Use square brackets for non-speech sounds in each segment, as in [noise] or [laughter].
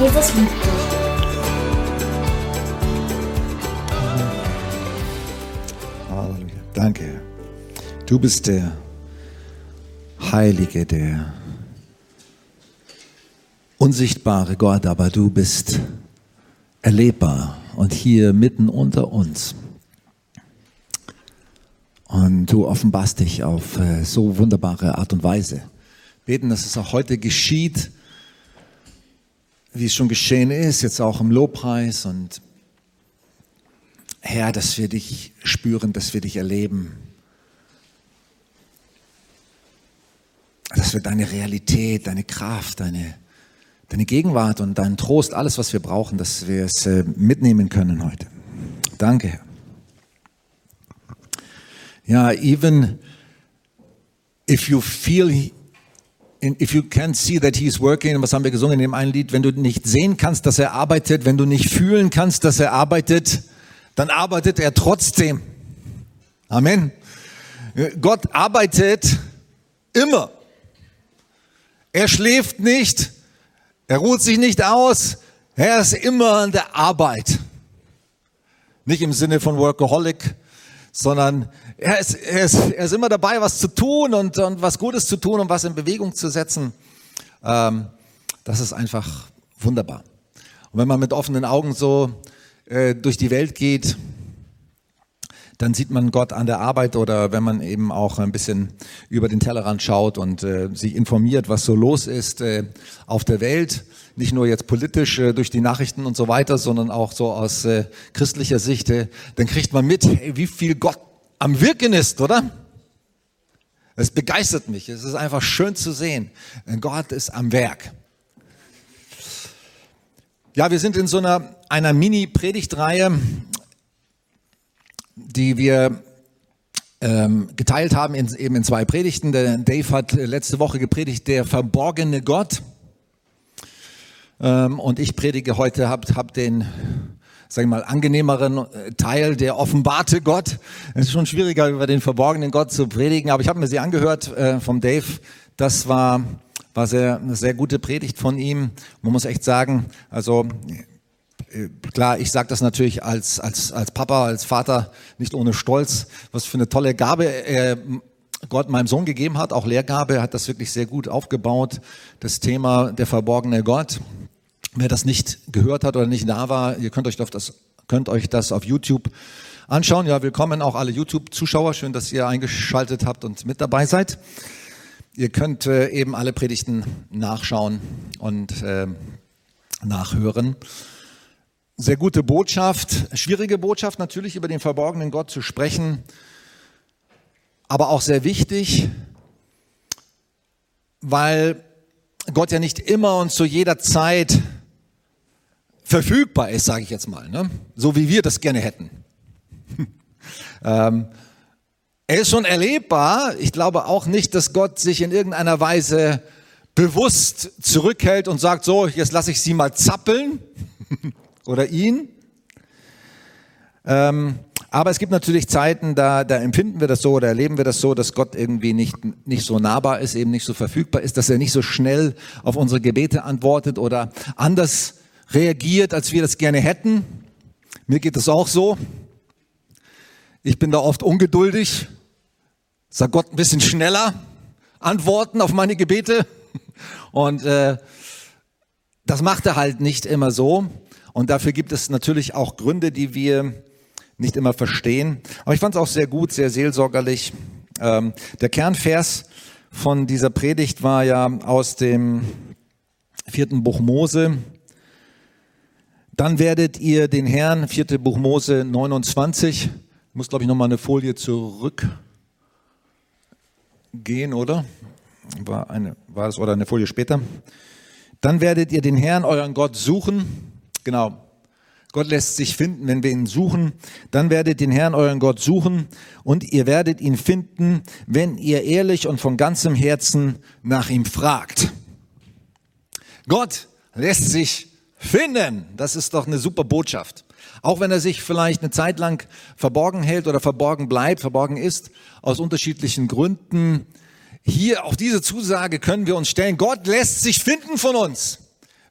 Jesus liebt dich. Halleluja. Danke. Du bist der Heilige, der unsichtbare Gott, aber du bist erlebbar und hier mitten unter uns. Und du offenbarst dich auf äh, so wunderbare Art und Weise. Beten, dass es auch heute geschieht, wie es schon geschehen ist, jetzt auch im Lobpreis und Herr, dass wir dich spüren, dass wir dich erleben. Dass wir deine Realität, deine Kraft, deine, deine Gegenwart und deinen Trost, alles, was wir brauchen, dass wir es äh, mitnehmen können heute. Danke, Herr. Ja, even if you feel, if you can't see that he's working, was haben wir gesungen in dem einen Lied, wenn du nicht sehen kannst, dass er arbeitet, wenn du nicht fühlen kannst, dass er arbeitet, dann arbeitet er trotzdem. Amen. Gott arbeitet immer. Er schläft nicht, er ruht sich nicht aus, er ist immer an der Arbeit. Nicht im Sinne von Workaholic, sondern er ist, er ist, er ist immer dabei, was zu tun und, und was Gutes zu tun und was in Bewegung zu setzen. Ähm, das ist einfach wunderbar. Und wenn man mit offenen Augen so äh, durch die Welt geht, dann sieht man Gott an der Arbeit oder wenn man eben auch ein bisschen über den Tellerrand schaut und äh, sich informiert, was so los ist äh, auf der Welt, nicht nur jetzt politisch äh, durch die Nachrichten und so weiter, sondern auch so aus äh, christlicher Sicht, äh, dann kriegt man mit, hey, wie viel Gott am Wirken ist, oder? Es begeistert mich. Es ist einfach schön zu sehen. Gott ist am Werk. Ja, wir sind in so einer, einer Mini-Predigtreihe, die wir ähm, geteilt haben in, eben in zwei Predigten. Der Dave hat letzte Woche gepredigt, der verborgene Gott. Ähm, und ich predige heute, habe hab den sag ich mal, angenehmeren äh, Teil, der offenbarte Gott. Es ist schon schwieriger, über den verborgenen Gott zu predigen, aber ich habe mir sie angehört äh, vom Dave. Das war, war sehr, eine sehr gute Predigt von ihm. Man muss echt sagen, also äh, klar, ich sage das natürlich als, als, als Papa, als Vater, nicht ohne Stolz, was für eine tolle Gabe äh, Gott meinem Sohn gegeben hat, auch Lehrgabe, hat das wirklich sehr gut aufgebaut, das Thema der verborgene Gott. Wer das nicht gehört hat oder nicht da war, ihr könnt euch das, könnt euch das auf YouTube anschauen. Ja, willkommen auch alle YouTube-Zuschauer. Schön, dass ihr eingeschaltet habt und mit dabei seid. Ihr könnt äh, eben alle Predigten nachschauen und äh, nachhören. Sehr gute Botschaft, schwierige Botschaft natürlich über den verborgenen Gott zu sprechen, aber auch sehr wichtig, weil Gott ja nicht immer und zu jeder Zeit verfügbar ist, sage ich jetzt mal, ne? so wie wir das gerne hätten. [laughs] ähm, er ist schon erlebbar. Ich glaube auch nicht, dass Gott sich in irgendeiner Weise bewusst zurückhält und sagt, so, jetzt lasse ich sie mal zappeln [laughs] oder ihn. Ähm, aber es gibt natürlich Zeiten, da, da empfinden wir das so oder erleben wir das so, dass Gott irgendwie nicht, nicht so nahbar ist, eben nicht so verfügbar ist, dass er nicht so schnell auf unsere Gebete antwortet oder anders reagiert, als wir das gerne hätten. Mir geht es auch so. Ich bin da oft ungeduldig. Sag Gott ein bisschen schneller antworten auf meine Gebete. Und äh, das macht er halt nicht immer so. Und dafür gibt es natürlich auch Gründe, die wir nicht immer verstehen. Aber ich fand es auch sehr gut, sehr seelsorgerlich. Ähm, der Kernvers von dieser Predigt war ja aus dem vierten Buch Mose, dann werdet ihr den Herrn, vierte Buch Mose 29, muss glaube ich nochmal eine Folie zurück gehen, oder? War, eine, war das oder eine Folie später? Dann werdet ihr den Herrn, euren Gott, suchen. Genau. Gott lässt sich finden, wenn wir ihn suchen. Dann werdet den Herrn, euren Gott, suchen und ihr werdet ihn finden, wenn ihr ehrlich und von ganzem Herzen nach ihm fragt. Gott lässt sich finden. Das ist doch eine super Botschaft. Auch wenn er sich vielleicht eine Zeit lang verborgen hält oder verborgen bleibt, verborgen ist, aus unterschiedlichen Gründen. Hier auf diese Zusage können wir uns stellen. Gott lässt sich finden von uns.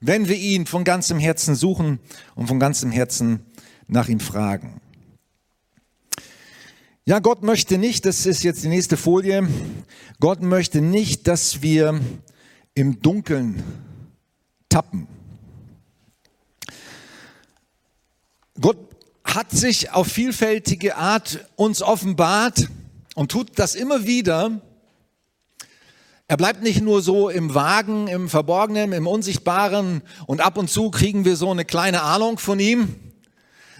Wenn wir ihn von ganzem Herzen suchen und von ganzem Herzen nach ihm fragen. Ja, Gott möchte nicht, das ist jetzt die nächste Folie, Gott möchte nicht, dass wir im Dunkeln tappen. Gott hat sich auf vielfältige Art uns offenbart und tut das immer wieder. Er bleibt nicht nur so im Wagen, im Verborgenen, im Unsichtbaren und ab und zu kriegen wir so eine kleine Ahnung von ihm,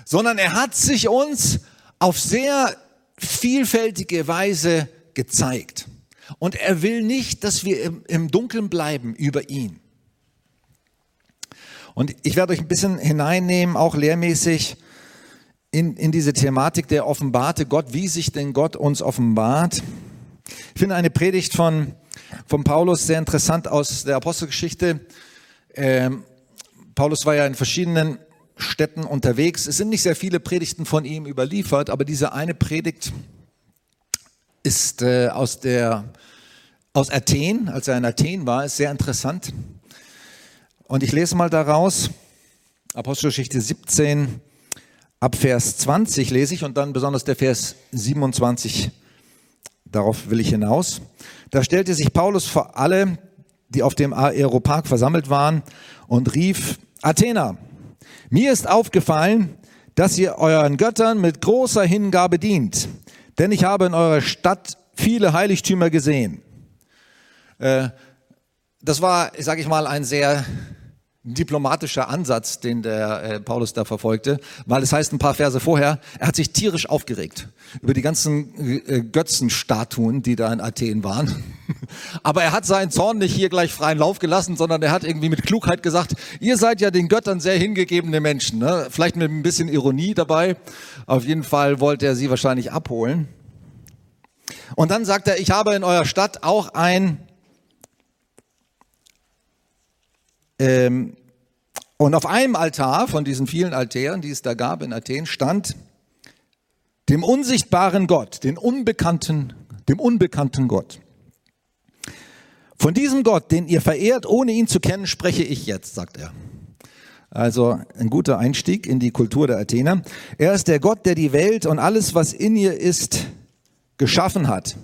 sondern er hat sich uns auf sehr vielfältige Weise gezeigt. Und er will nicht, dass wir im, Dunkeln bleiben über ihn. Und ich werde euch ein bisschen hineinnehmen, auch lehrmäßig, in, in diese Thematik der offenbarte Gott, wie sich denn Gott uns offenbart. Ich finde eine Predigt von, von Paulus sehr interessant aus der Apostelgeschichte. Ähm, Paulus war ja in verschiedenen Städten unterwegs. Es sind nicht sehr viele Predigten von ihm überliefert, aber diese eine Predigt ist äh, aus, der, aus Athen, als er in Athen war, ist sehr interessant. Und ich lese mal daraus, Apostelgeschichte 17, ab Vers 20 lese ich und dann besonders der Vers 27, darauf will ich hinaus. Da stellte sich Paulus vor alle, die auf dem Aeropark versammelt waren und rief, Athena, mir ist aufgefallen, dass ihr euren Göttern mit großer Hingabe dient, denn ich habe in eurer Stadt viele Heiligtümer gesehen. Äh, das war, sage ich mal, ein sehr diplomatischer Ansatz, den der äh, Paulus da verfolgte, weil es heißt ein paar Verse vorher, er hat sich tierisch aufgeregt über die ganzen äh, Götzenstatuen, die da in Athen waren. [laughs] Aber er hat seinen Zorn nicht hier gleich freien Lauf gelassen, sondern er hat irgendwie mit Klugheit gesagt, ihr seid ja den Göttern sehr hingegebene Menschen, ne? vielleicht mit ein bisschen Ironie dabei. Auf jeden Fall wollte er sie wahrscheinlich abholen. Und dann sagt er, ich habe in eurer Stadt auch ein Ähm, und auf einem Altar von diesen vielen Altären, die es da gab in Athen, stand dem unsichtbaren Gott, den unbekannten, dem unbekannten Gott. Von diesem Gott, den ihr verehrt, ohne ihn zu kennen, spreche ich jetzt, sagt er. Also ein guter Einstieg in die Kultur der Athener. Er ist der Gott, der die Welt und alles, was in ihr ist, geschaffen hat.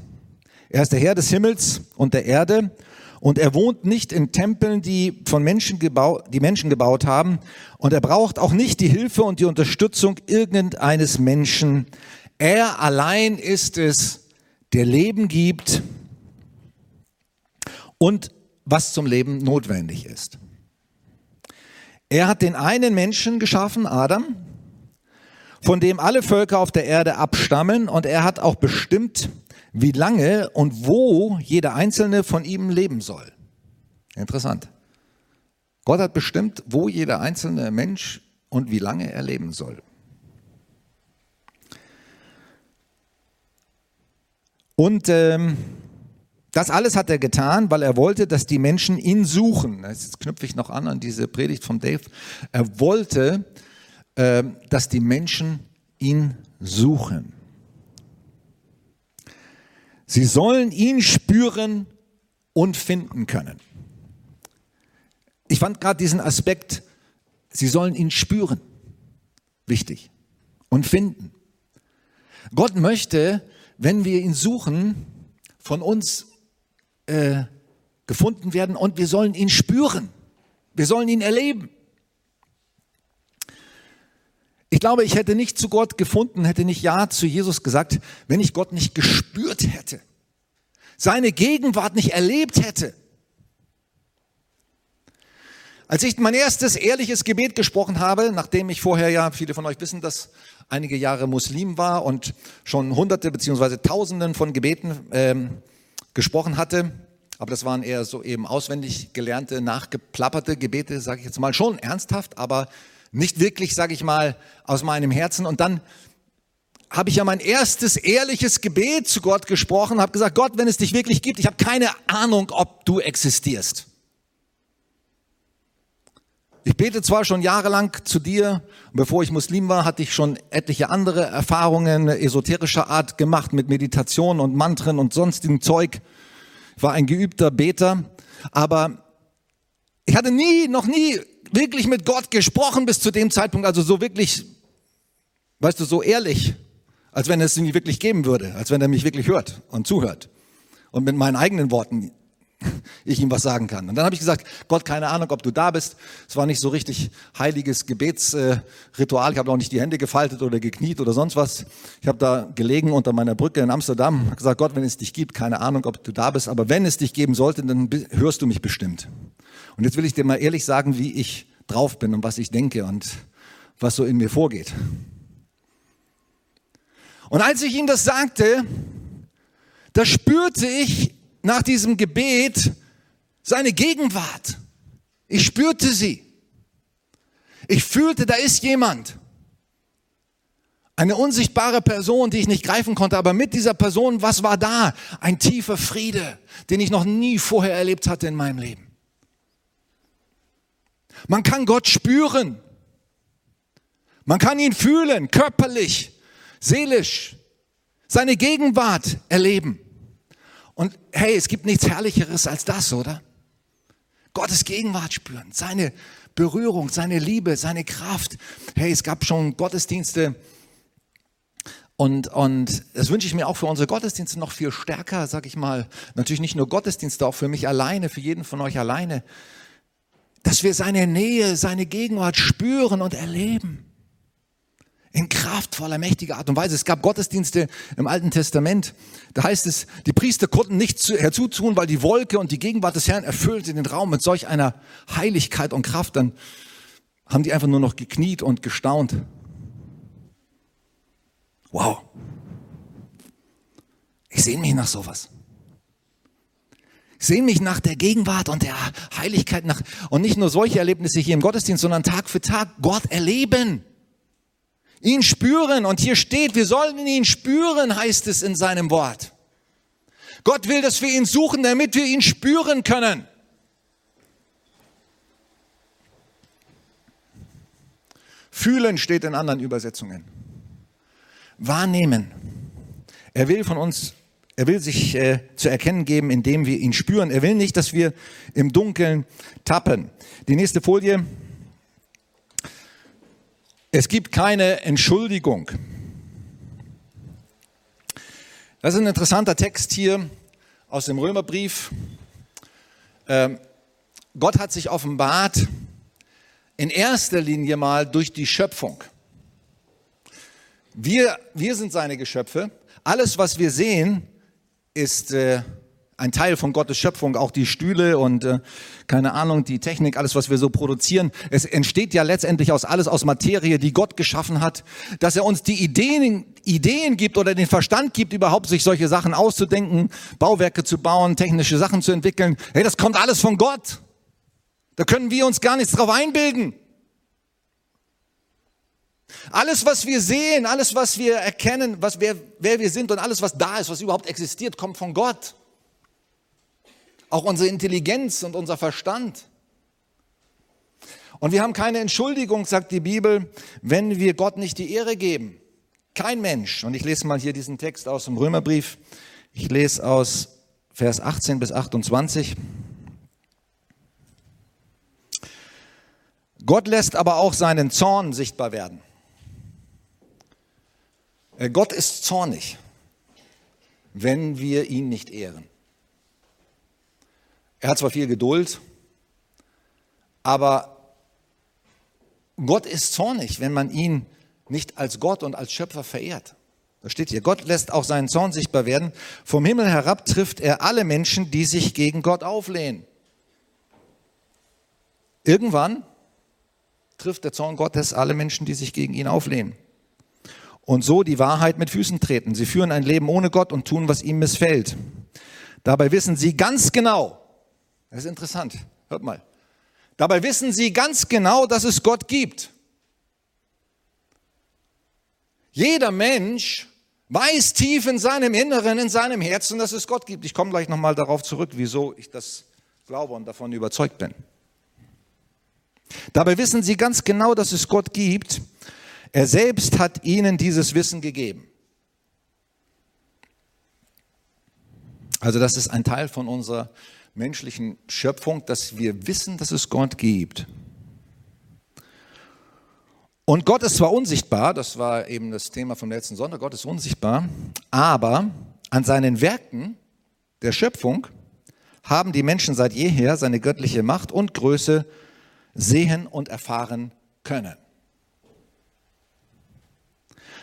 Er ist der Herr des Himmels und der Erde und er wohnt nicht in Tempeln, die von Menschen gebaut, die Menschen gebaut haben. Und er braucht auch nicht die Hilfe und die Unterstützung irgendeines Menschen. Er allein ist es, der Leben gibt und was zum Leben notwendig ist. Er hat den einen Menschen geschaffen, Adam, von dem alle Völker auf der Erde abstammen und er hat auch bestimmt, wie lange und wo jeder einzelne von ihm leben soll. Interessant. Gott hat bestimmt, wo jeder einzelne Mensch und wie lange er leben soll. Und ähm, das alles hat er getan, weil er wollte, dass die Menschen ihn suchen. Jetzt knüpfe ich noch an an diese Predigt von Dave. Er wollte, äh, dass die Menschen ihn suchen. Sie sollen ihn spüren und finden können. Ich fand gerade diesen Aspekt, sie sollen ihn spüren, wichtig und finden. Gott möchte, wenn wir ihn suchen, von uns äh, gefunden werden und wir sollen ihn spüren. Wir sollen ihn erleben. Ich glaube, ich hätte nicht zu Gott gefunden, hätte nicht Ja zu Jesus gesagt, wenn ich Gott nicht gespürt hätte, seine Gegenwart nicht erlebt hätte. Als ich mein erstes ehrliches Gebet gesprochen habe, nachdem ich vorher ja, viele von euch wissen, dass einige Jahre Muslim war und schon hunderte beziehungsweise tausenden von Gebeten ähm, gesprochen hatte, aber das waren eher so eben auswendig gelernte, nachgeplapperte Gebete, sage ich jetzt mal, schon ernsthaft, aber nicht wirklich, sage ich mal, aus meinem Herzen. Und dann habe ich ja mein erstes ehrliches Gebet zu Gott gesprochen, habe gesagt, Gott, wenn es dich wirklich gibt, ich habe keine Ahnung, ob du existierst. Ich bete zwar schon jahrelang zu dir, bevor ich Muslim war, hatte ich schon etliche andere Erfahrungen esoterischer Art gemacht mit Meditation und Mantren und sonstigem Zeug. Ich war ein geübter Beter, aber Ich hatte nie, noch nie wirklich mit Gott gesprochen bis zu dem Zeitpunkt, also so wirklich, weißt du, so ehrlich, als wenn es ihn wirklich geben würde, als wenn er mich wirklich hört und zuhört und mit meinen eigenen Worten [laughs] ich ihm was sagen kann. Und dann habe ich gesagt, Gott, keine Ahnung, ob du da bist. Es war nicht so richtig heiliges Gebetsritual. Ich habe auch nicht die Hände gefaltet oder gekniet oder sonst was. Ich habe da gelegen unter meiner Brücke in Amsterdam, gesagt, Gott, wenn es dich gibt, keine Ahnung, ob du da bist, aber wenn es dich geben sollte, dann hörst du mich bestimmt. Und jetzt will ich dir mal ehrlich sagen, wie ich drauf bin und was ich denke und was so in mir vorgeht. Und als ich ihm das sagte, da spürte ich nach diesem Gebet seine Gegenwart. Ich spürte sie. Ich fühlte, da ist jemand. Eine unsichtbare Person, die ich nicht greifen konnte, aber mit dieser Person, was war da? Ein tiefer Friede, den ich noch nie vorher erlebt hatte in meinem Leben. Man kann Gott spüren. Man kann ihn fühlen, körperlich, seelisch, seine Gegenwart erleben. Und hey, es gibt nichts Herrlicheres als das, oder? Gottes Gegenwart spüren, seine Berührung, seine Liebe, seine Kraft. Hey, es gab schon Gottesdienste und, und das wünsche ich mir auch für unsere Gottesdienste noch viel stärker, sag ich mal. Natürlich nicht nur Gottesdienste, auch für mich alleine, für jeden von euch alleine. Dass wir seine Nähe, seine Gegenwart spüren und erleben in kraftvoller, mächtiger Art und Weise. Es gab Gottesdienste im Alten Testament. Da heißt es, die Priester konnten nichts herzutun, weil die Wolke und die Gegenwart des Herrn erfüllte den Raum mit solch einer Heiligkeit und Kraft. Dann haben die einfach nur noch gekniet und gestaunt. Wow. Ich sehne mich nach sowas. Sehne mich nach der Gegenwart und der Heiligkeit nach, und nicht nur solche Erlebnisse hier im Gottesdienst, sondern Tag für Tag Gott erleben. Ihn spüren. Und hier steht, wir sollen ihn spüren, heißt es in seinem Wort. Gott will, dass wir ihn suchen, damit wir ihn spüren können. Fühlen steht in anderen Übersetzungen. Wahrnehmen. Er will von uns, er will sich äh, zu erkennen geben, indem wir ihn spüren. Er will nicht, dass wir im Dunkeln tappen. Die nächste Folie. Es gibt keine Entschuldigung. Das ist ein interessanter Text hier aus dem Römerbrief. Ähm, Gott hat sich offenbart in erster Linie mal durch die Schöpfung. Wir, wir sind seine Geschöpfe. Alles, was wir sehen, ist äh, ein Teil von Gottes Schöpfung, auch die Stühle und äh, keine Ahnung, die Technik, alles, was wir so produzieren. Es entsteht ja letztendlich aus alles aus Materie, die Gott geschaffen hat, dass er uns die Ideen, Ideen gibt oder den Verstand gibt, überhaupt sich solche Sachen auszudenken, Bauwerke zu bauen, technische Sachen zu entwickeln. Hey, das kommt alles von Gott. Da können wir uns gar nichts drauf einbilden. Alles, was wir sehen, alles, was wir erkennen, was, wer, wer wir sind und alles, was da ist, was überhaupt existiert, kommt von Gott. Auch unsere Intelligenz und unser Verstand. Und wir haben keine Entschuldigung, sagt die Bibel, wenn wir Gott nicht die Ehre geben. Kein Mensch. Und ich lese mal hier diesen Text aus dem Römerbrief. Ich lese aus Vers 18 bis 28. Gott lässt aber auch seinen Zorn sichtbar werden. Äh, Gott ist zornig, wenn wir ihn nicht ehren. Er hat zwar viel Geduld, aber Gott ist zornig, wenn man ihn nicht als Gott und als Schöpfer verehrt. Da steht hier, Gott lässt auch seinen Zorn sichtbar werden. Vom Himmel herab trifft er alle Menschen, die sich gegen Gott auflehnen. Irgendwann trifft der Zorn Gottes alle Menschen, die sich gegen ihn auflehnen. Und so die Wahrheit mit Füßen treten. Sie führen ein Leben ohne Gott und tun, was ihm missfällt. Dabei wissen sie ganz genau, das ist interessant. Hört mal. Dabei wissen sie ganz genau, dass es Gott gibt. Jeder Mensch weiß tief in seinem Inneren, in seinem Herzen, dass es Gott gibt. Ich komme gleich nochmal darauf zurück, wieso ich das glaube und davon überzeugt bin. Dabei wissen sie ganz genau, dass es Gott gibt. Er selbst hat ihnen dieses Wissen gegeben. Also das ist ein Teil von unserer menschlichen Schöpfung, dass wir wissen, dass es Gott gibt. Und Gott ist zwar unsichtbar, das war eben das Thema vom letzten Sonntag, Gott ist unsichtbar, aber an seinen Werken der Schöpfung haben die Menschen seit jeher seine göttliche Macht und Größe sehen und erfahren können.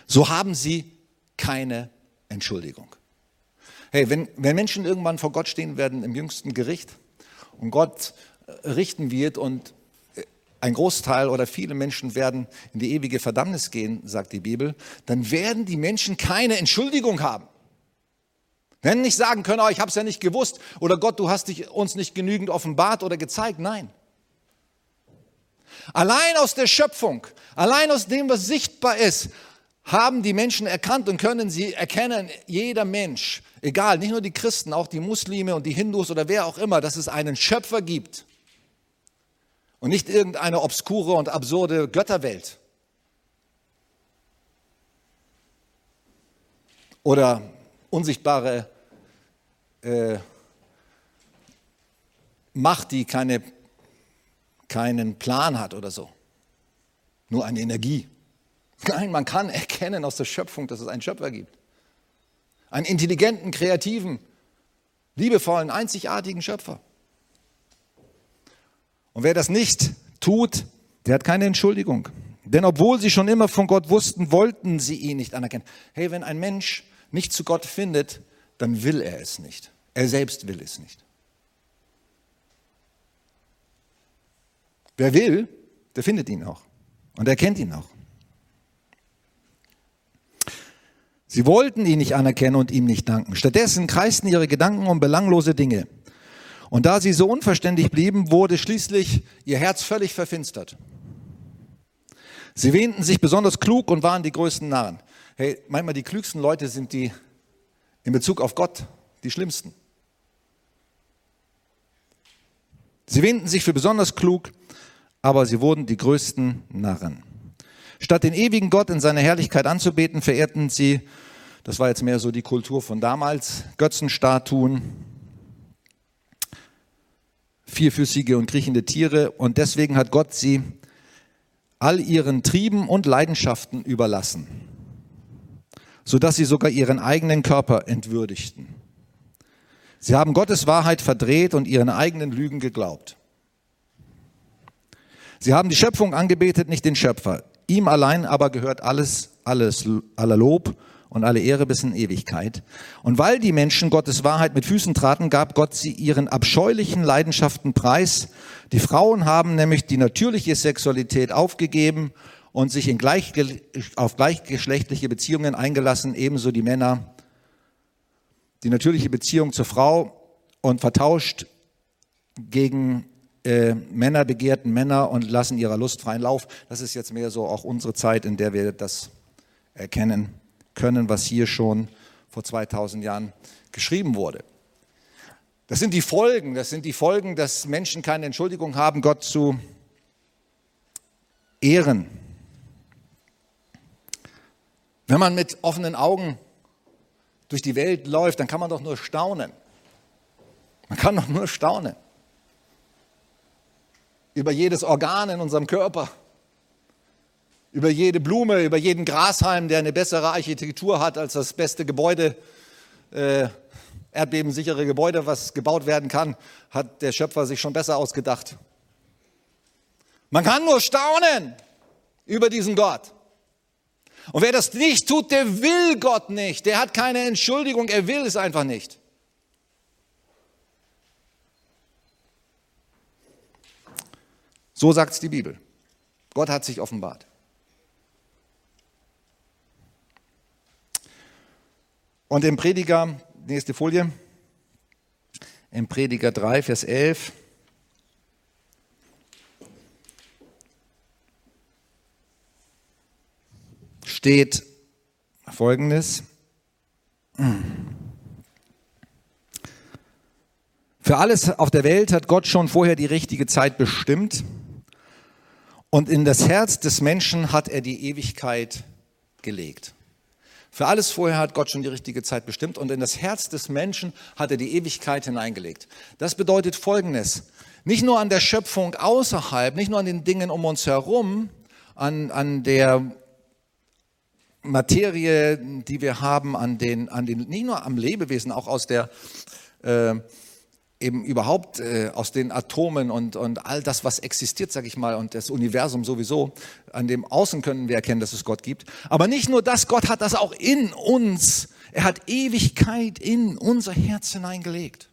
So haben sie keine Entschuldigung. Hey, wenn, wenn Menschen irgendwann vor Gott stehen werden im jüngsten Gericht und Gott äh, richten wird und äh, ein Großteil oder viele Menschen werden in die ewige Verdammnis gehen, sagt die Bibel, dann werden die Menschen keine Entschuldigung haben. Wenn nicht sagen können, oh, ich habe es ja nicht gewusst oder Gott, du hast dich uns nicht genügend offenbart oder gezeigt. Nein. Allein aus der Schöpfung, allein aus dem, was sichtbar ist, haben die Menschen erkannt und können sie erkennen, jeder Mensch, egal, nicht nur die Christen, auch die Muslime und die Hindus oder wer auch immer, dass es einen Schöpfer gibt und nicht irgendeine obskure und absurde Götterwelt. Oder unsichtbare äh, Macht, die keine, keinen Plan hat oder so. Nur eine Energie. Nein, man kann erkennen aus der Schöpfung, dass es einen Schöpfer gibt. Einen intelligenten, kreativen, liebevollen, einzigartigen Schöpfer. Und wer das nicht tut, der hat keine Entschuldigung. Denn obwohl sie schon immer von Gott wussten, wollten sie ihn nicht anerkennen. Hey, wenn ein Mensch nicht zu Gott findet, dann will er es nicht. Er selbst will es nicht. Wer will, der findet ihn auch. Und er kennt ihn auch. Sie wollten ihn nicht anerkennen und ihm nicht danken. Stattdessen kreisten ihre Gedanken um belanglose Dinge. Und da sie so unverständlich blieben, wurde schließlich ihr Herz völlig verfinstert. Sie wähnten sich besonders klug und waren die größten Narren. Hey, manchmal die klügsten Leute sind die in Bezug auf Gott die schlimmsten. Sie wähnten sich für besonders klug, aber sie wurden die größten Narren. Statt den ewigen Gott in seiner Herrlichkeit anzubeten, verehrten sie das war jetzt mehr so die Kultur von damals. Götzenstatuen, vierfüßige und kriechende Tiere. Und deswegen hat Gott sie all ihren Trieben und Leidenschaften überlassen, sodass sie sogar ihren eigenen Körper entwürdigten. Sie haben Gottes Wahrheit verdreht und ihren eigenen Lügen geglaubt. Sie haben die Schöpfung angebetet, nicht den Schöpfer. Ihm allein aber gehört alles, alles, aller Lob und alle Ehre bis in Ewigkeit. Und weil die Menschen Gottes Wahrheit mit Füßen traten, gab Gott sie ihren abscheulichen Leidenschaften preis. Die Frauen haben nämlich die natürliche Sexualität aufgegeben und sich in gleich, auf gleichgeschlechtliche Beziehungen eingelassen, ebenso die Männer. Die natürliche Beziehung zur Frau und vertauscht gegen äh, Männer begehrten Männer und lassen ihrer Lust freien Lauf. Das ist jetzt mehr so auch unsere Zeit, in der wir das erkennen können, was hier schon vor 2000 Jahren geschrieben wurde. Das sind die Folgen, das sind die Folgen, dass Menschen keine Entschuldigung haben, Gott zu ehren. Wenn man mit offenen Augen durch die Welt läuft, dann kann man doch nur staunen. Man kann doch nur staunen über jedes Organ in unserem Körper, über jede Blume, über jeden Grashalm, der eine bessere Architektur hat als das beste Gebäude, äh, erdbebensichere Gebäude, was gebaut werden kann, hat der Schöpfer sich schon besser ausgedacht. Man kann nur staunen über diesen Gott. Und wer das nicht tut, der will Gott nicht. Der hat keine Entschuldigung, er will es einfach nicht. So sagt es die Bibel. Gott hat sich offenbart. Und im Prediger, nächste Folie, im Prediger 3, Vers 11, steht Folgendes. Für alles auf der Welt hat Gott schon vorher die richtige Zeit bestimmt und in das Herz des Menschen hat er die Ewigkeit gelegt. Für alles vorher hat Gott schon die richtige Zeit bestimmt und in das Herz des Menschen hat er die Ewigkeit hineingelegt. Das bedeutet Folgendes. Nicht nur an der Schöpfung außerhalb, nicht nur an den Dingen um uns herum, an, an der Materie, die wir haben, an den, an den, nicht nur am Lebewesen, auch aus der, äh, eben überhaupt äh, aus den Atomen und, und all das, was existiert, sage ich mal, und das Universum sowieso, an dem Außen können wir erkennen, dass es Gott gibt. Aber nicht nur das, Gott hat das auch in uns. Er hat Ewigkeit in unser Herz hineingelegt.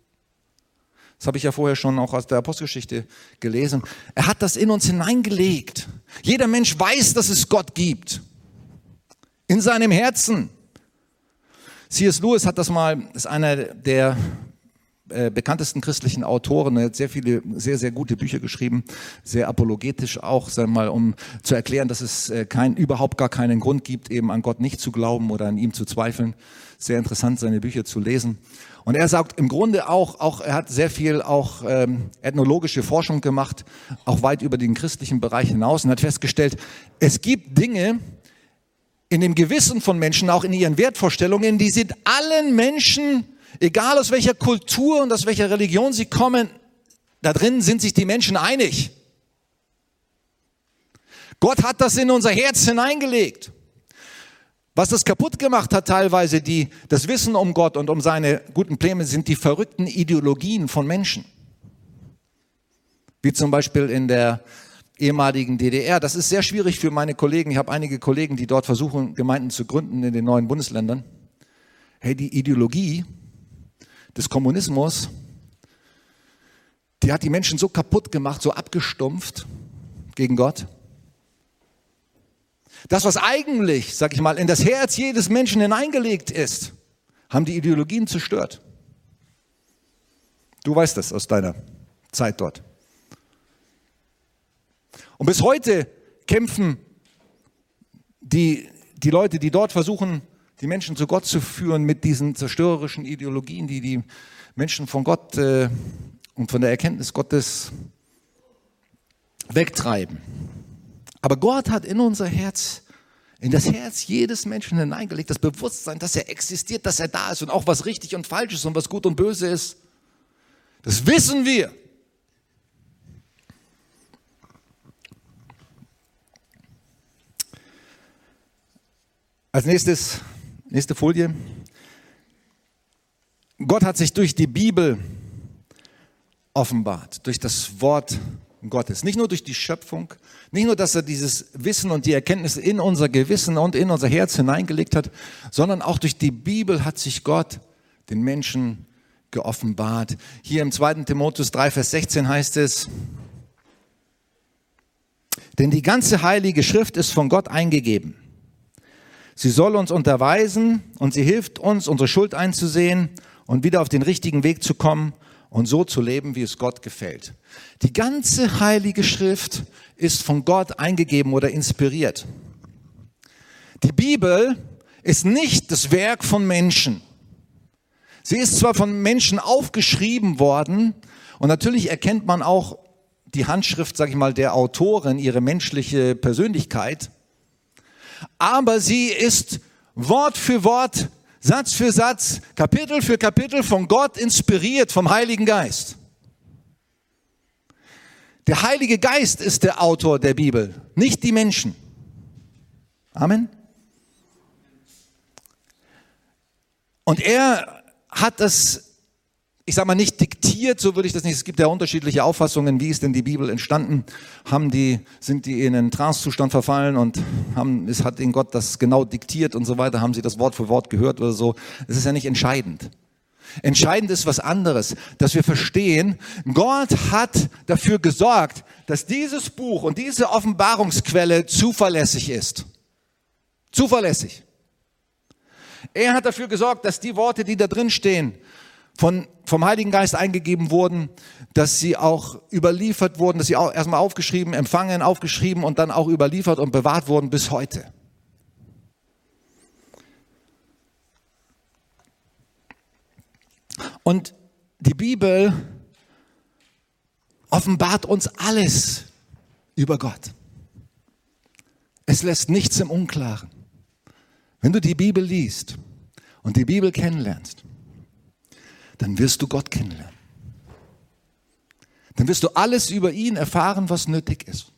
Das habe ich ja vorher schon auch aus der Apostelgeschichte gelesen. Er hat das in uns hineingelegt. Jeder Mensch weiß, dass es Gott gibt. In seinem Herzen. C.S. Lewis hat das mal, ist einer der äh, bekanntesten christlichen Autoren. Er hat sehr viele, sehr, sehr gute Bücher geschrieben, sehr apologetisch auch, sagen wir mal, um zu erklären, dass es äh, kein, überhaupt gar keinen Grund gibt, eben an Gott nicht zu glauben oder an ihm zu zweifeln. Sehr interessant, seine Bücher zu lesen. Und er sagt im Grunde auch, auch er hat sehr viel auch ähm, ethnologische Forschung gemacht, auch weit über den christlichen Bereich hinaus und hat festgestellt, es gibt Dinge in dem Gewissen von Menschen, auch in ihren Wertvorstellungen, die sind allen Menschen Egal aus welcher Kultur und aus welcher Religion sie kommen, da drin sind sich die Menschen einig. Gott hat das in unser Herz hineingelegt. Was das kaputt gemacht hat teilweise, die, das Wissen um Gott und um seine guten Pläne, sind die verrückten Ideologien von Menschen. Wie zum Beispiel in der ehemaligen DDR. Das ist sehr schwierig für meine Kollegen. Ich habe einige Kollegen, die dort versuchen, Gemeinden zu gründen in den neuen Bundesländern. Hey, die Ideologie, des Kommunismus, die hat die Menschen so kaputt gemacht, so abgestumpft gegen Gott. Das, was eigentlich, sag ich mal, in das Herz jedes Menschen hineingelegt ist, haben die Ideologien zerstört. Du weißt das aus deiner Zeit dort. Und bis heute kämpfen die, die Leute, die dort versuchen, die Menschen zu Gott zu führen mit diesen zerstörerischen Ideologien, die die Menschen von Gott äh, und von der Erkenntnis Gottes wegtreiben. Aber Gott hat in unser Herz, in das Herz jedes Menschen hineingelegt, das Bewusstsein, dass er existiert, dass er da ist und auch was richtig und falsch ist und was gut und böse ist. Das wissen wir. Als nächstes Nächste Folie. Gott hat sich durch die Bibel offenbart, durch das Wort Gottes. Nicht nur durch die Schöpfung, nicht nur, dass er dieses Wissen und die Erkenntnisse in unser Gewissen und in unser Herz hineingelegt hat, sondern auch durch die Bibel hat sich Gott den Menschen geoffenbart. Hier im 2. Timotheus 3, Vers 16 heißt es, denn die ganze heilige Schrift ist von Gott eingegeben Sie soll uns unterweisen und sie hilft uns, unsere Schuld einzusehen und wieder auf den richtigen Weg zu kommen und so zu leben, wie es Gott gefällt. Die ganze heilige Schrift ist von Gott eingegeben oder inspiriert. Die Bibel ist nicht das Werk von Menschen. Sie ist zwar von Menschen aufgeschrieben worden und natürlich erkennt man auch die Handschrift, sag ich mal, der Autorin, ihre menschliche Persönlichkeit aber sie ist Wort für Wort, Satz für Satz, Kapitel für Kapitel von Gott inspiriert, vom Heiligen Geist. Der Heilige Geist ist der Autor der Bibel, nicht die Menschen. Amen. Und er hat das ich sage mal nicht diktiert, so würde ich das nicht. Es gibt ja unterschiedliche Auffassungen, wie ist denn die Bibel entstanden? Haben die, sind die in einen Trancezustand verfallen und haben, es hat ihnen Gott das genau diktiert und so weiter? Haben sie das Wort für Wort gehört oder so? Das ist ja nicht entscheidend. Entscheidend ist was anderes, dass wir verstehen, Gott hat dafür gesorgt, dass dieses Buch und diese Offenbarungsquelle zuverlässig ist. Zuverlässig. Er hat dafür gesorgt, dass die Worte, die da drin stehen, von, vom Heiligen Geist eingegeben wurden, dass sie auch überliefert wurden, dass sie auch erstmal aufgeschrieben, empfangen, aufgeschrieben und dann auch überliefert und bewahrt wurden bis heute. Und die Bibel offenbart uns alles über Gott. Es lässt nichts im Unklaren. Wenn du die Bibel liest und die Bibel kennenlernst, dann wirst du Gott kennenlernen. Dann wirst du alles über ihn erfahren, was nötig ist.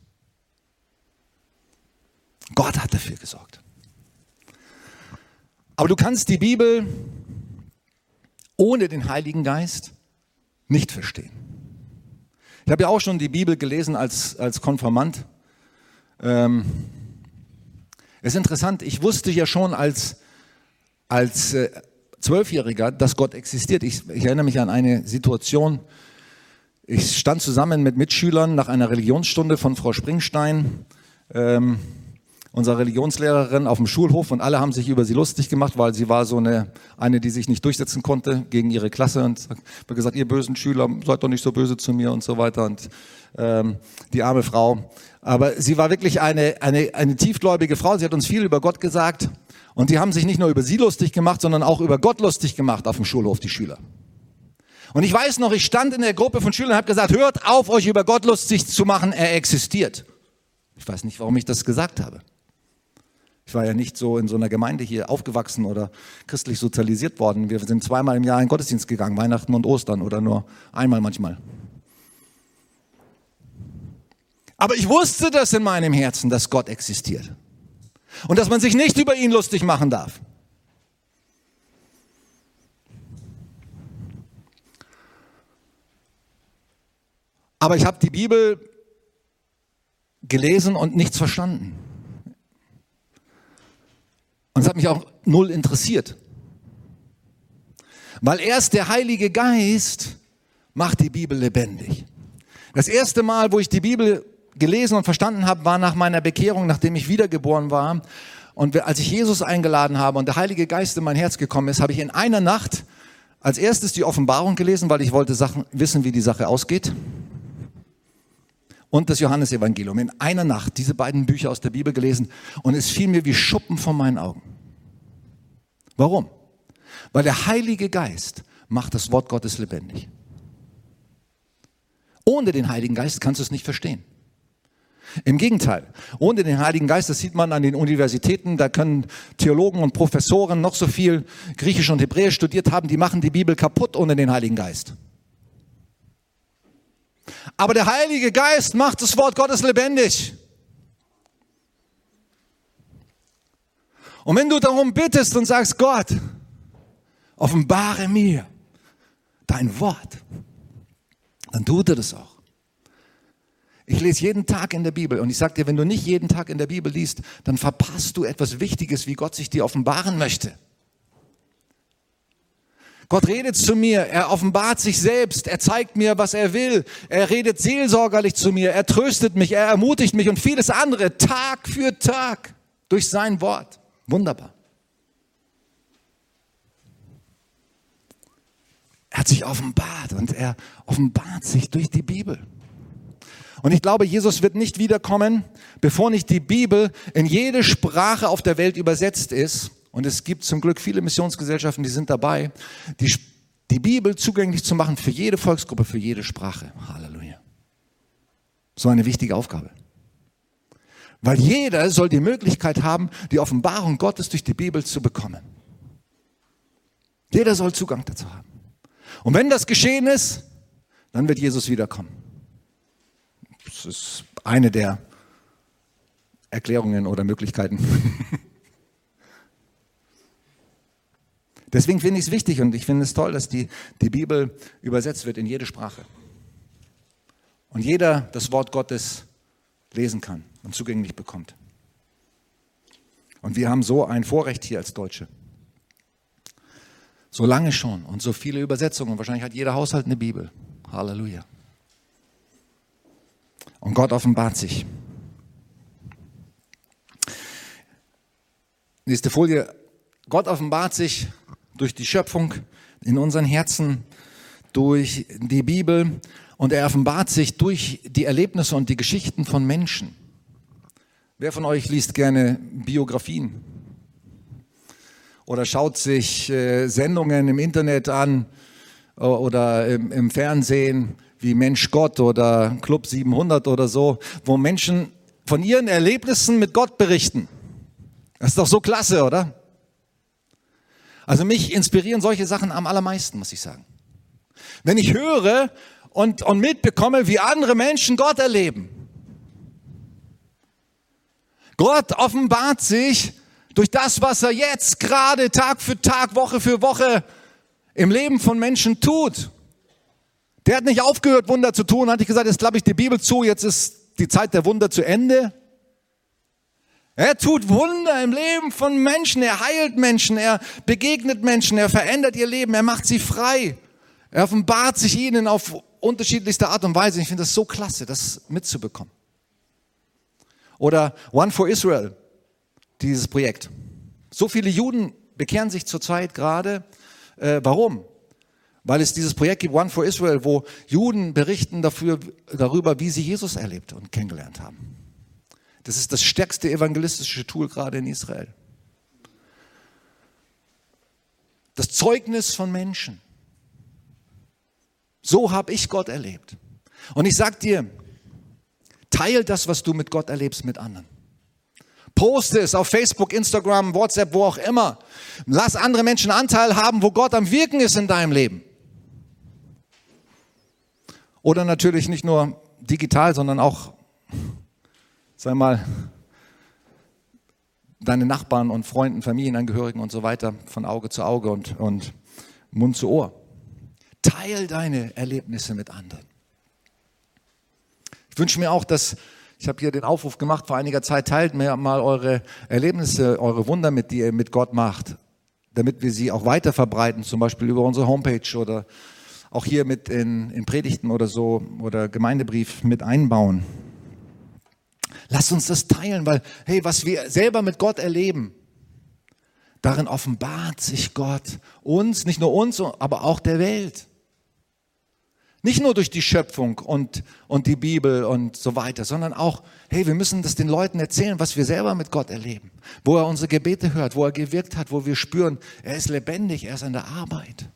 Gott hat dafür gesorgt. Aber du kannst die Bibel ohne den Heiligen Geist nicht verstehen. Ich habe ja auch schon die Bibel gelesen als, als Konfirmand. Ähm, es ist interessant, ich wusste ja schon als, als äh, Zwölfjähriger, dass Gott existiert. Ich, ich erinnere mich an eine Situation, ich stand zusammen mit Mitschülern nach einer Religionsstunde von Frau Springstein. Ähm, unserer Religionslehrerin auf dem Schulhof und alle haben sich über sie lustig gemacht, weil sie war so eine, eine, die sich nicht durchsetzen konnte gegen ihre Klasse und hat gesagt, ihr bösen Schüler, seid doch nicht so böse zu mir und so weiter und ähm, die arme Frau. Aber sie war wirklich eine, eine, eine tiefgläubige Frau, sie hat uns viel über Gott gesagt und die haben sich nicht nur über sie lustig gemacht, sondern auch über Gott lustig gemacht auf dem Schulhof, die Schüler. Und ich weiß noch, ich stand in der Gruppe von Schülern und habe gesagt, hört auf, euch über Gott lustig zu machen, er existiert. Ich weiß nicht, warum ich das gesagt habe. Ich war ja nicht so in so einer Gemeinde hier aufgewachsen oder christlich sozialisiert worden. Wir sind zweimal im Jahr in Gottesdienst gegangen, Weihnachten und Ostern oder nur einmal manchmal. Aber ich wusste das in meinem Herzen, dass Gott existiert. Und dass man sich nicht über ihn lustig machen darf. Aber ich habe die Bibel gelesen und nichts verstanden. Und es hat mich auch null interessiert. Weil erst der Heilige Geist macht die Bibel lebendig. Das erste Mal, wo ich die Bibel gelesen und verstanden habe, war nach meiner Bekehrung, nachdem ich wiedergeboren war. Und als ich Jesus eingeladen habe und der Heilige Geist in mein Herz gekommen ist, habe ich in einer Nacht als erstes die Offenbarung gelesen, weil ich wollte Sachen, wissen, wie die Sache ausgeht. Und das Johannesevangelium. In einer Nacht diese beiden Bücher aus der Bibel gelesen und es fiel mir wie Schuppen von meinen Augen. Warum? Weil der Heilige Geist macht das Wort Gottes lebendig. Ohne den Heiligen Geist kannst du es nicht verstehen. Im Gegenteil, ohne den Heiligen Geist, das sieht man an den Universitäten, da können Theologen und Professoren noch so viel Griechisch und Hebräisch studiert haben, die machen die Bibel kaputt ohne den Heiligen Geist. Aber der Heilige Geist macht das Wort Gottes lebendig. Und wenn du darum bittest und sagst, Gott, offenbare mir dein Wort, dann tut er das auch. Ich lese jeden Tag in der Bibel und ich sage dir, wenn du nicht jeden Tag in der Bibel liest, dann verpasst du etwas Wichtiges, wie Gott sich dir offenbaren möchte. Gott redet zu mir, er offenbart sich selbst, er zeigt mir, was er will, er redet seelsorgerlich zu mir, er tröstet mich, er ermutigt mich und vieles andere, Tag für Tag, durch sein Wort. Wunderbar. Er hat sich offenbart und er offenbart sich durch die Bibel. Und ich glaube, Jesus wird nicht wiederkommen, bevor nicht die Bibel in jede Sprache auf der Welt übersetzt ist. Und es gibt zum Glück viele Missionsgesellschaften, die sind dabei, die, die Bibel zugänglich zu machen für jede Volksgruppe, für jede Sprache. Halleluja. So eine wichtige Aufgabe. Weil jeder soll die Möglichkeit haben, die Offenbarung Gottes durch die Bibel zu bekommen. Jeder soll Zugang dazu haben. Und wenn das geschehen ist, dann wird Jesus wiederkommen. Das ist eine der Erklärungen oder Möglichkeiten. [laughs] Deswegen finde ich es wichtig und ich finde es toll, dass die, die Bibel übersetzt wird in jede Sprache. Und jeder das Wort Gottes lesen kann und zugänglich bekommt. Und wir haben so ein Vorrecht hier als Deutsche. So lange schon und so viele Übersetzungen. Wahrscheinlich hat jeder Haushalt eine Bibel. Halleluja. Und Gott offenbart sich. Nächste Folie. Gott offenbart sich durch die Schöpfung in unseren Herzen, durch die Bibel und er offenbart sich durch die Erlebnisse und die Geschichten von Menschen. Wer von euch liest gerne Biografien? Oder schaut sich äh, Sendungen im Internet an oder im, im Fernsehen wie Mensch Gott oder Club 700 oder so, wo Menschen von ihren Erlebnissen mit Gott berichten. Das ist doch so klasse, oder? Also mich inspirieren solche Sachen am allermeisten, muss ich sagen. Wenn ich höre und, und mitbekomme, wie andere Menschen Gott erleben. Gott offenbart sich durch das, was er jetzt gerade Tag für Tag, Woche für Woche im Leben von Menschen tut. Der hat nicht aufgehört, Wunder zu tun, hat nicht gesagt, jetzt klappe ich die Bibel zu, jetzt ist die Zeit der Wunder zu Ende. Er tut Wunder im Leben von Menschen, er heilt Menschen, er begegnet Menschen, er verändert ihr Leben, er macht sie frei. Er offenbart sich ihnen auf unterschiedlichste Art und Weise. Ich finde das so klasse, das mitzubekommen. Oder One for Israel, dieses Projekt. So viele Juden bekehren sich zurzeit gerade. Äh, warum? Weil es dieses Projekt gibt, One for Israel, wo Juden berichten dafür, darüber, wie sie Jesus erlebt und kennengelernt haben. Das ist das stärkste evangelistische Tool gerade in Israel. Das Zeugnis von Menschen. So habe ich Gott erlebt. Und ich sage dir, teil das, was du mit Gott erlebst, mit anderen. Poste es auf Facebook, Instagram, WhatsApp, wo auch immer. Lass andere Menschen Anteil haben, wo Gott am Wirken ist in deinem Leben. Oder natürlich nicht nur digital, sondern auch sei mal, deine Nachbarn und Freunden, Familienangehörigen und so weiter von Auge zu Auge und, und Mund zu Ohr. Teil deine Erlebnisse mit anderen. Ich wünsche mir auch, dass, ich habe hier den Aufruf gemacht vor einiger Zeit, teilt mir mal eure Erlebnisse, eure Wunder mit, die ihr mit Gott macht, damit wir sie auch weiter verbreiten, zum Beispiel über unsere Homepage oder auch hier mit in, in Predigten oder so oder Gemeindebrief mit einbauen. Lass uns das teilen, weil, hey, was wir selber mit Gott erleben, darin offenbart sich Gott uns, nicht nur uns, aber auch der Welt. Nicht nur durch die Schöpfung und, und die Bibel und so weiter, sondern auch, hey, wir müssen das den Leuten erzählen, was wir selber mit Gott erleben. Wo er unsere Gebete hört, wo er gewirkt hat, wo wir spüren, er ist lebendig, er ist an der Arbeit.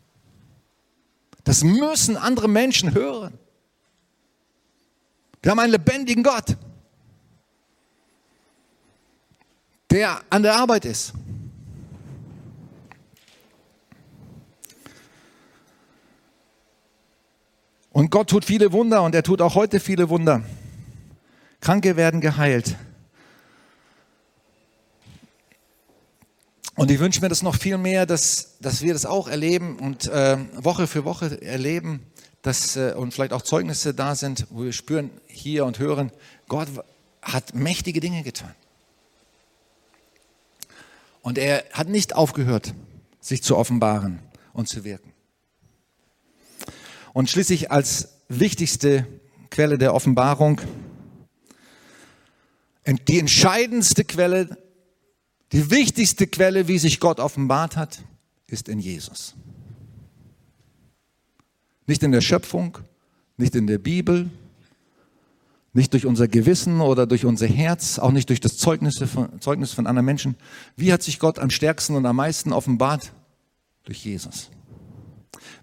Das müssen andere Menschen hören. Wir haben einen lebendigen Gott. der an der Arbeit ist. Und Gott tut viele Wunder und er tut auch heute viele Wunder. Kranke werden geheilt. Und ich wünsche mir das noch viel mehr, dass, dass wir das auch erleben und äh, Woche für Woche erleben, dass, äh, und vielleicht auch Zeugnisse da sind, wo wir spüren hier und hören, Gott hat mächtige Dinge getan. Und er hat nicht aufgehört, sich zu offenbaren und zu wirken. Und schließlich als wichtigste Quelle der Offenbarung, die entscheidendste Quelle, die wichtigste Quelle, wie sich Gott offenbart hat, ist in Jesus. Nicht in der Schöpfung, nicht in der Bibel, nicht durch unser Gewissen oder durch unser Herz, auch nicht durch das Zeugnis von, anderen Menschen. Wie hat sich Gott am stärksten und am meisten offenbart? Durch Jesus.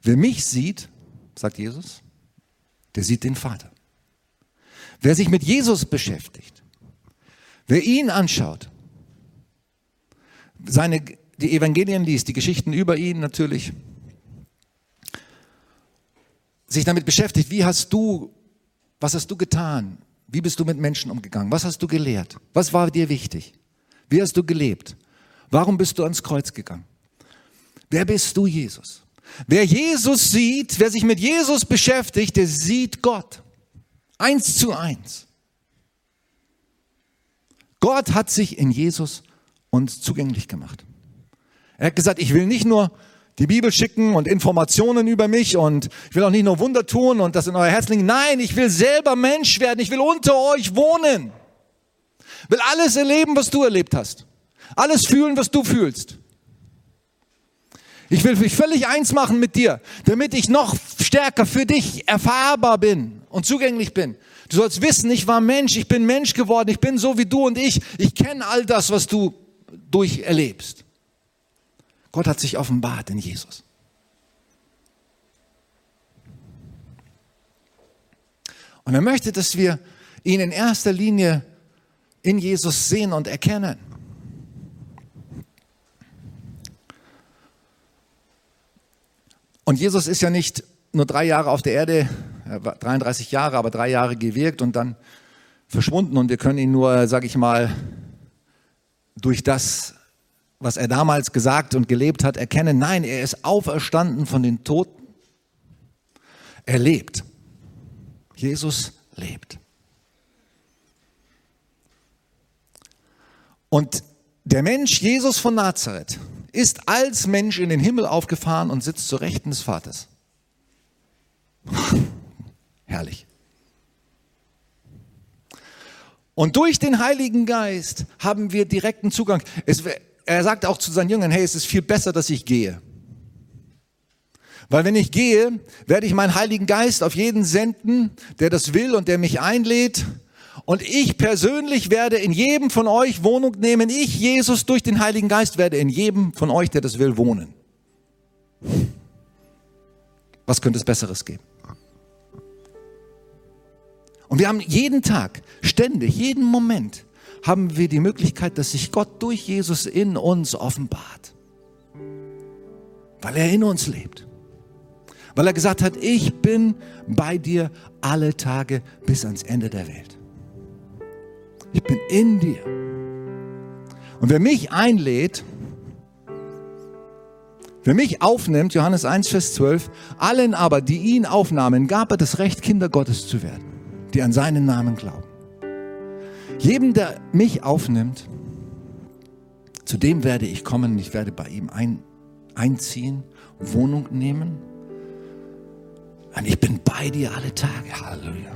Wer mich sieht, sagt Jesus, der sieht den Vater. Wer sich mit Jesus beschäftigt, wer ihn anschaut, seine, die Evangelien liest, die Geschichten über ihn natürlich, sich damit beschäftigt, wie hast du was hast du getan? Wie bist du mit Menschen umgegangen? Was hast du gelehrt? Was war dir wichtig? Wie hast du gelebt? Warum bist du ans Kreuz gegangen? Wer bist du, Jesus? Wer Jesus sieht, wer sich mit Jesus beschäftigt, der sieht Gott. Eins zu eins. Gott hat sich in Jesus uns zugänglich gemacht. Er hat gesagt, ich will nicht nur die Bibel schicken und Informationen über mich und ich will auch nicht nur Wunder tun und das in euer Herz legen. Nein, ich will selber Mensch werden. Ich will unter euch wohnen. Will alles erleben, was du erlebt hast. Alles fühlen, was du fühlst. Ich will mich völlig eins machen mit dir, damit ich noch stärker für dich erfahrbar bin und zugänglich bin. Du sollst wissen, ich war Mensch, ich bin Mensch geworden, ich bin so wie du und ich. Ich kenne all das, was du durcherlebst. Gott hat sich offenbart in Jesus. Und er möchte, dass wir ihn in erster Linie in Jesus sehen und erkennen. Und Jesus ist ja nicht nur drei Jahre auf der Erde, 33 Jahre, aber drei Jahre gewirkt und dann verschwunden und wir können ihn nur, sage ich mal, durch das, was er damals gesagt und gelebt hat, erkennen. Nein, er ist auferstanden von den Toten. Er lebt. Jesus lebt. Und der Mensch Jesus von Nazareth ist als Mensch in den Himmel aufgefahren und sitzt zur Rechten des Vaters. [laughs] Herrlich. Und durch den Heiligen Geist haben wir direkten Zugang. Es, er sagt auch zu seinen Jüngern, hey, es ist viel besser, dass ich gehe. Weil wenn ich gehe, werde ich meinen Heiligen Geist auf jeden senden, der das will und der mich einlädt. Und ich persönlich werde in jedem von euch Wohnung nehmen. Ich, Jesus, durch den Heiligen Geist werde in jedem von euch, der das will, wohnen. Was könnte es Besseres geben? Und wir haben jeden Tag, ständig, jeden Moment, haben wir die Möglichkeit, dass sich Gott durch Jesus in uns offenbart. Weil er in uns lebt. Weil er gesagt hat, ich bin bei dir alle Tage bis ans Ende der Welt. Ich bin in dir. Und wer mich einlädt, wer mich aufnimmt, Johannes 1, Vers 12, allen aber, die ihn aufnahmen, gab er das Recht, Kinder Gottes zu werden die an seinen Namen glauben. Jedem, der mich aufnimmt, zu dem werde ich kommen, ich werde bei ihm ein, einziehen, Wohnung nehmen. Und ich bin bei dir alle Tage. Halleluja.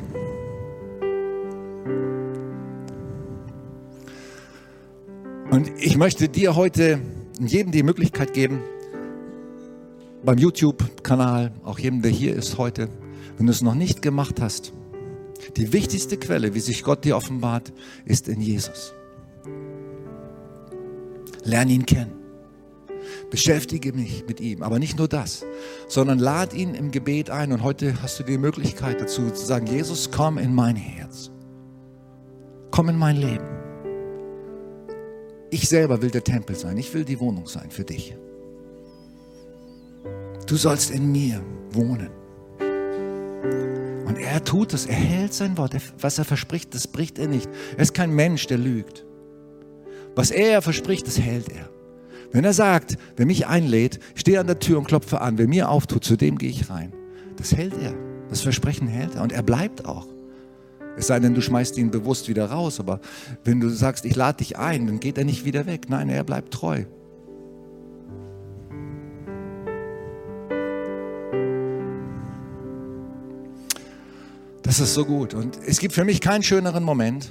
Und ich möchte dir heute jedem die Möglichkeit geben, beim YouTube-Kanal, auch jedem, der hier ist heute, wenn du es noch nicht gemacht hast, die wichtigste Quelle, wie sich Gott dir offenbart, ist in Jesus. Lerne ihn kennen. Beschäftige mich mit ihm. Aber nicht nur das, sondern lad ihn im Gebet ein. Und heute hast du die Möglichkeit dazu zu sagen, Jesus, komm in mein Herz. Komm in mein Leben. Ich selber will der Tempel sein. Ich will die Wohnung sein für dich. Du sollst in mir wohnen. Er tut es, er hält sein Wort. Was er verspricht, das bricht er nicht. Er ist kein Mensch, der lügt. Was er verspricht, das hält er. Wenn er sagt, wer mich einlädt, stehe an der Tür und klopfe an, wer mir auftut, zu dem gehe ich rein. Das hält er. Das Versprechen hält er. Und er bleibt auch. Es sei denn, du schmeißt ihn bewusst wieder raus. Aber wenn du sagst, ich lade dich ein, dann geht er nicht wieder weg. Nein, er bleibt treu. Das ist so gut. Und es gibt für mich keinen schöneren Moment,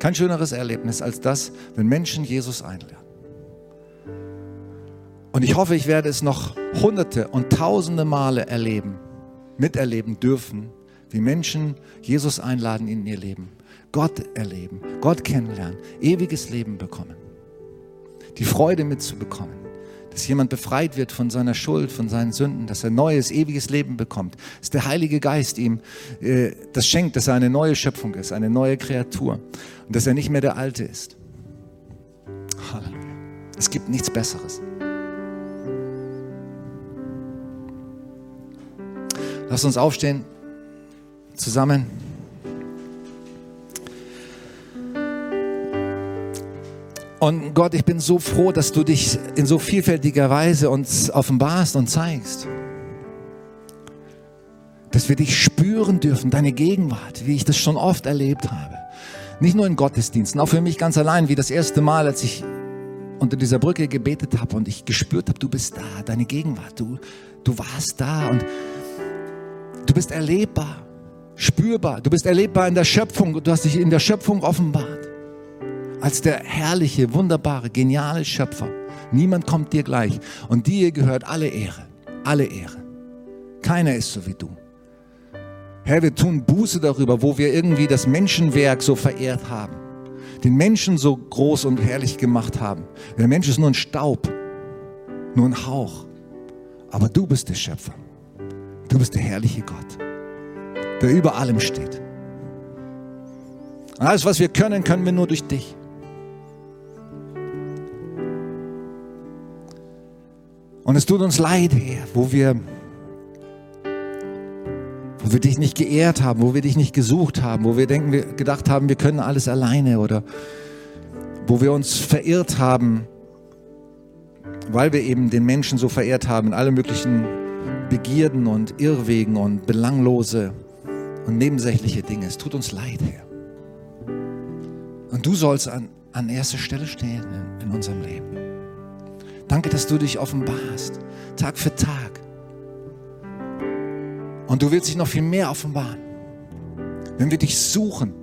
kein schöneres Erlebnis als das, wenn Menschen Jesus einlernen. Und ich hoffe, ich werde es noch hunderte und tausende Male erleben, miterleben dürfen, wie Menschen Jesus einladen in ihr Leben, Gott erleben, Gott kennenlernen, ewiges Leben bekommen, die Freude mitzubekommen dass jemand befreit wird von seiner Schuld, von seinen Sünden, dass er neues, ewiges Leben bekommt. Dass der Heilige Geist ihm äh, das schenkt, dass er eine neue Schöpfung ist, eine neue Kreatur und dass er nicht mehr der Alte ist. Halleluja. Es gibt nichts Besseres. Lass uns aufstehen, zusammen. Und Gott, ich bin so froh, dass du dich in so vielfältiger Weise uns offenbarst und zeigst. Dass wir dich spüren dürfen, deine Gegenwart, wie ich das schon oft erlebt habe. Nicht nur in Gottesdiensten, auch für mich ganz allein, wie das erste Mal, als ich unter dieser Brücke gebetet habe und ich gespürt habe, du bist da, deine Gegenwart, du, du warst da und du bist erlebbar, spürbar, du bist erlebbar in der Schöpfung, du hast dich in der Schöpfung offenbart als der herrliche, wunderbare, geniale Schöpfer. Niemand kommt dir gleich. Und dir gehört alle Ehre. Alle Ehre. Keiner ist so wie du. Herr, wir tun Buße darüber, wo wir irgendwie das Menschenwerk so verehrt haben. Den Menschen so groß und herrlich gemacht haben. Der Mensch ist nur ein Staub, nur ein Hauch. Aber du bist der Schöpfer. Du bist der herrliche Gott, der über allem steht. Alles, was wir können, können wir nur durch dich. Und es tut uns leid, Herr, wo wir wo wir dich nicht geehrt haben, wo wir dich nicht gesucht haben, wo wir denken, wir gedacht haben, wir können alles alleine oder wo wir uns verirrt haben, weil wir eben den Menschen so verehrt haben in alle möglichen Begierden und Irrwegen und belanglose und nebensächliche Dinge. Es tut uns leid, Herr. Und du sollst an, an erster Stelle stehen in, in unserem Leben. Danke, dass du dich offenbarst, Tag für Tag. Und du willst dich noch viel mehr offenbaren. Wenn wir dich suchen,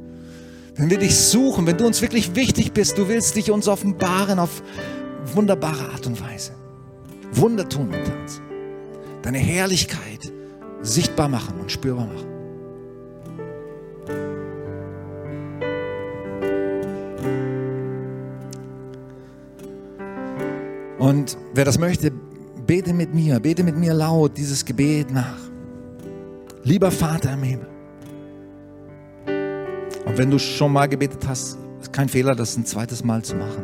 wenn wir dich suchen, wenn du uns wirklich wichtig bist, du willst dich uns offenbaren auf wunderbare Art und Weise. Wunder tun unter uns. Deine Herrlichkeit sichtbar machen und spürbar machen. Und wer das möchte, bete mit mir, bete mit mir laut dieses Gebet nach. Lieber Vater im Himmel. Und wenn du schon mal gebetet hast, ist kein Fehler, das ein zweites Mal zu machen.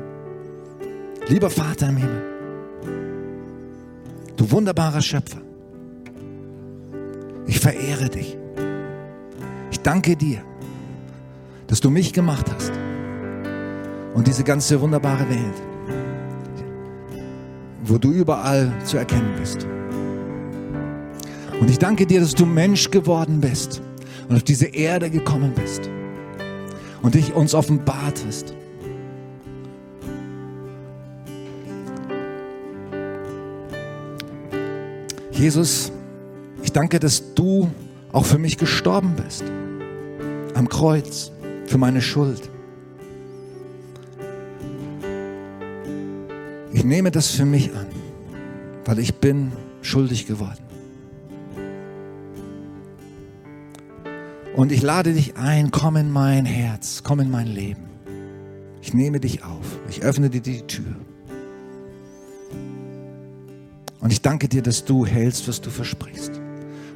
Lieber Vater im Himmel, du wunderbarer Schöpfer, ich verehre dich. Ich danke dir, dass du mich gemacht hast und diese ganze wunderbare Welt wo du überall zu erkennen bist. Und ich danke dir, dass du Mensch geworden bist und auf diese Erde gekommen bist und dich uns offenbart hast. Jesus, ich danke, dass du auch für mich gestorben bist. Am Kreuz, für meine Schuld. Ich nehme das für mich an, weil ich bin schuldig geworden. Und ich lade dich ein, komm in mein Herz, komm in mein Leben. Ich nehme dich auf, ich öffne dir die Tür. Und ich danke dir, dass du hältst, was du versprichst.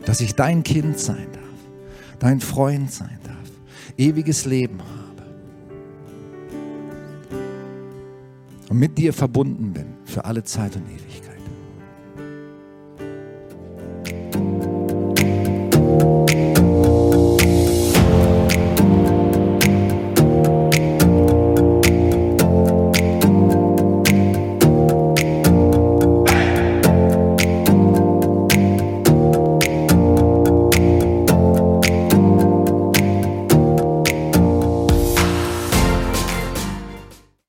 Dass ich dein Kind sein darf, dein Freund sein darf, ewiges Leben habe. Und mit dir verbunden bin für alle Zeit und Ewigkeit.